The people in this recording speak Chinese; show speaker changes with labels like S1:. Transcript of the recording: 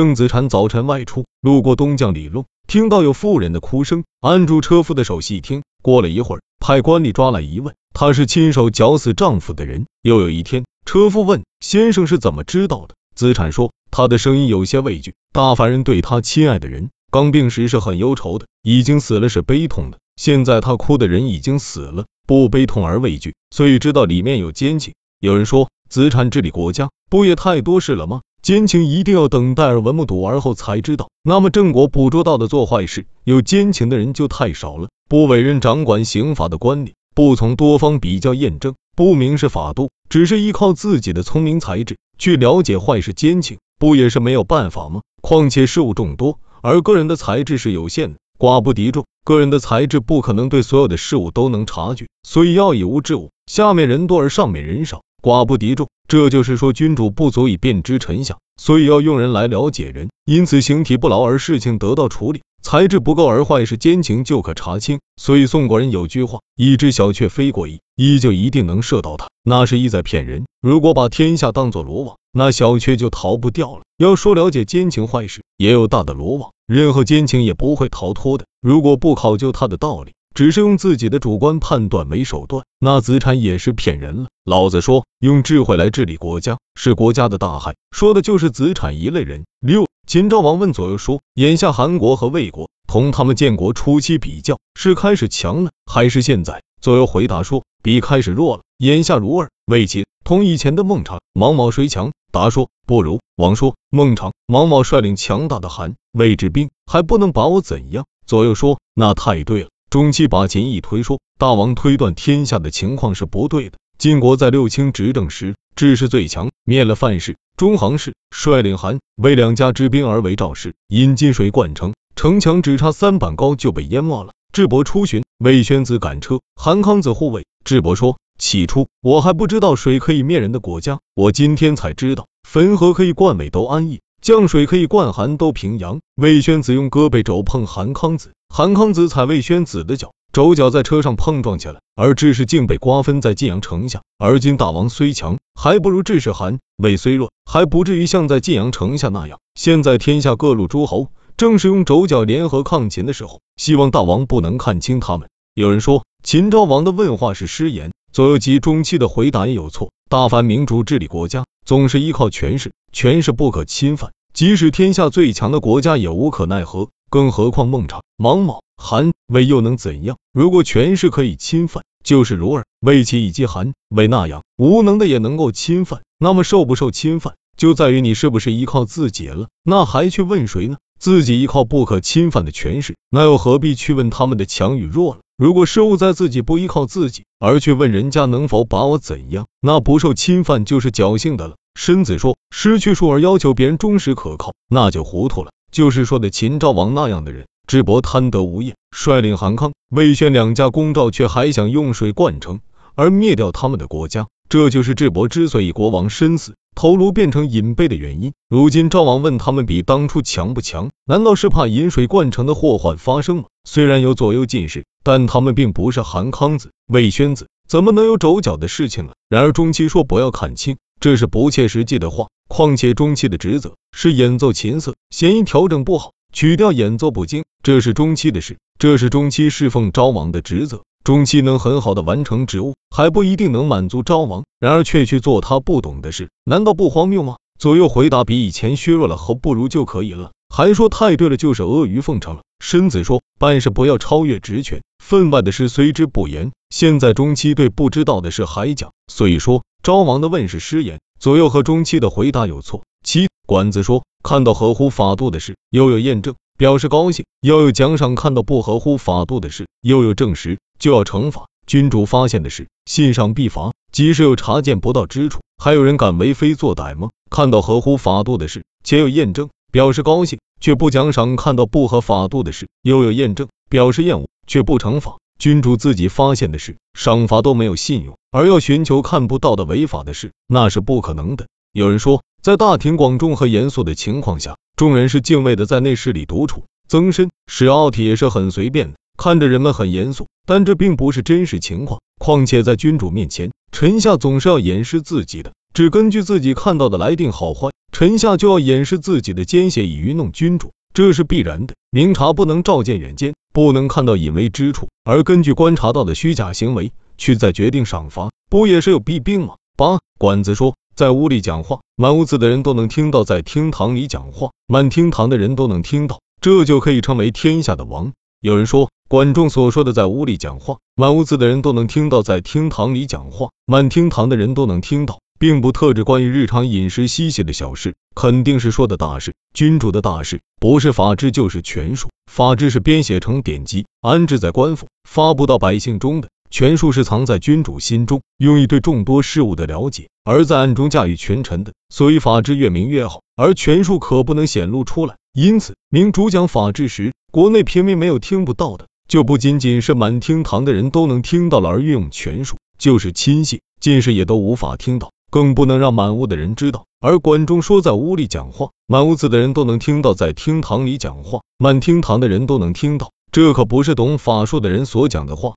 S1: 郑子产早晨外出，路过东将里路，听到有妇人的哭声，按住车夫的手细听。过了一会儿，派官吏抓来一问，他是亲手绞死丈夫的人。又有一天，车夫问先生是怎么知道的？子产说，他的声音有些畏惧。大凡人对他亲爱的人刚病时是很忧愁的，已经死了是悲痛的。现在他哭的人已经死了，不悲痛而畏惧，所以知道里面有奸情。有人说，子产治理国家不也太多事了吗？奸情一定要等待耳闻目睹而后才知道，那么郑国捕捉到的做坏事有奸情的人就太少了。不委任掌管刑法的官吏，不从多方比较验证，不明示法度，只是依靠自己的聪明才智去了解坏事奸情，不也是没有办法吗？况且事物众多，而个人的才智是有限的，寡不敌众，个人的才智不可能对所有的事物都能察觉，所以要以物治物，下面人多而上面人少。寡不敌众，这就是说君主不足以辨知臣下，所以要用人来了解人，因此形体不牢而事情得到处理，才智不够而坏事奸情就可查清。所以宋国人有句话：一只小雀飞过一，依就一定能射到它，那是意在骗人。如果把天下当作罗网，那小雀就逃不掉了。要说了解奸情坏事，也有大的罗网，任何奸情也不会逃脱的。如果不考究它的道理，只是用自己的主观判断为手段，那子产也是骗人了。老子说，用智慧来治理国家是国家的大害，说的就是子产一类人。六，秦昭王问左右说，眼下韩国和魏国同他们建国初期比较，是开始强了，还是现在？左右回答说，比开始弱了。眼下如二，魏秦同以前的孟尝、毛毛谁强？答说，不如。王说，孟尝、毛毛率领强大的韩魏之兵，还不能把我怎样？左右说，那太对了。中期把秦一推，说大王推断天下的情况是不对的。晋国在六卿执政时，智是最强，灭了范氏、中行氏，率领韩魏两家之兵而为赵氏，引金水灌城，城墙只差三板高就被淹没了。智伯出巡，魏宣子赶车，韩康子护卫。智伯说：起初我还不知道水可以灭人的国家，我今天才知道，汾河可以灌尾都安邑，降水可以灌韩都平阳。魏宣子用胳膊肘碰韩康子。韩康子踩魏宣子的脚，肘脚在车上碰撞起来，而智氏竟被瓜分在晋阳城下。而今大王虽强，还不如智氏韩；魏虽弱，还不至于像在晋阳城下那样。现在天下各路诸侯正是用肘脚联合抗秦的时候，希望大王不能看轻他们。有人说秦昭王的问话是失言，左右及中期的回答也有错。大凡明主治理国家，总是依靠权势，权势不可侵犯，即使天下最强的国家也无可奈何。更何况孟尝、王莽、韩魏又能怎样？如果权势可以侵犯，就是如尔、魏齐以及韩魏那样无能的也能够侵犯，那么受不受侵犯，就在于你是不是依靠自己了。那还去问谁呢？自己依靠不可侵犯的权势，那又何必去问他们的强与弱了？如果事物在自己不依靠自己，而去问人家能否把我怎样，那不受侵犯就是侥幸的了。申子说，失去数而要求别人忠实可靠，那就糊涂了。就是说的秦昭王那样的人，智伯贪得无厌，率领韩康、魏宣两家攻赵，却还想用水灌城而灭掉他们的国家，这就是智伯之所以国王身死，头颅变成银杯的原因。如今赵王问他们比当初强不强，难道是怕引水灌城的祸患发生吗？虽然有左右进士，但他们并不是韩康子、魏宣子，怎么能有肘脚的事情呢？然而中期说不要看清，这是不切实际的话。况且中期的职责是演奏琴瑟，弦音调整不好，曲调演奏不精，这是中期的事，这是中期侍奉昭王的职责。中期能很好的完成职务，还不一定能满足昭王，然而却去做他不懂的事，难道不荒谬吗？左右回答比以前削弱了和不如就可以了，还说太对了，就是阿谀奉承了。申子说，办事不要超越职权，分外的事随之不言。现在中期对不知道的事还讲，所以说昭王的问是失言。左右和中期的回答有错。七管子说，看到合乎法度的事，又有验证，表示高兴；要有奖赏；看到不合乎法度的事，又有证实，就要惩罚。君主发现的事，信上必罚；即使有查见不到之处，还有人敢为非作歹吗？看到合乎法度的事，且有验证，表示高兴，却不奖赏；看到不合法度的事，又有验证，表示厌恶，却不惩罚。君主自己发现的事，赏罚都没有信用，而要寻求看不到的违法的事，那是不可能的。有人说，在大庭广众和严肃的情况下，众人是敬畏的，在内室里独处。曾参使奥体也是很随便的，看着人们很严肃，但这并不是真实情况。况且在君主面前，臣下总是要掩饰自己的，只根据自己看到的来定好坏，臣下就要掩饰自己的奸邪以愚弄君主，这是必然的。明察不能照见远见，不能看到隐微之处，而根据观察到的虚假行为去再决定赏罚，不也是有弊病吗？八管子说，在屋里讲话，满屋子的人都能听到；在厅堂里讲话，满厅堂的人都能听到，这就可以称为天下的王。有人说。管仲所说的在屋里讲话，满屋子的人都能听到；在厅堂里讲话，满厅堂的人都能听到，并不特指关于日常饮食嬉戏的小事，肯定是说的大事。君主的大事，不是法制就是权术。法制是编写成典籍，安置在官府，发布到百姓中的；权术是藏在君主心中，用以对众多事物的了解，而在暗中驾驭群臣的。所以法制越明越好，而权术可不能显露出来。因此，明主讲法治时，国内平民没有听不到的。就不仅仅是满厅堂的人都能听到了而运用权术，就是亲信、近视也都无法听到，更不能让满屋的人知道。而管仲说在屋里讲话，满屋子的人都能听到；在厅堂里讲话，满厅堂的人都能听到，这可不是懂法术的人所讲的话。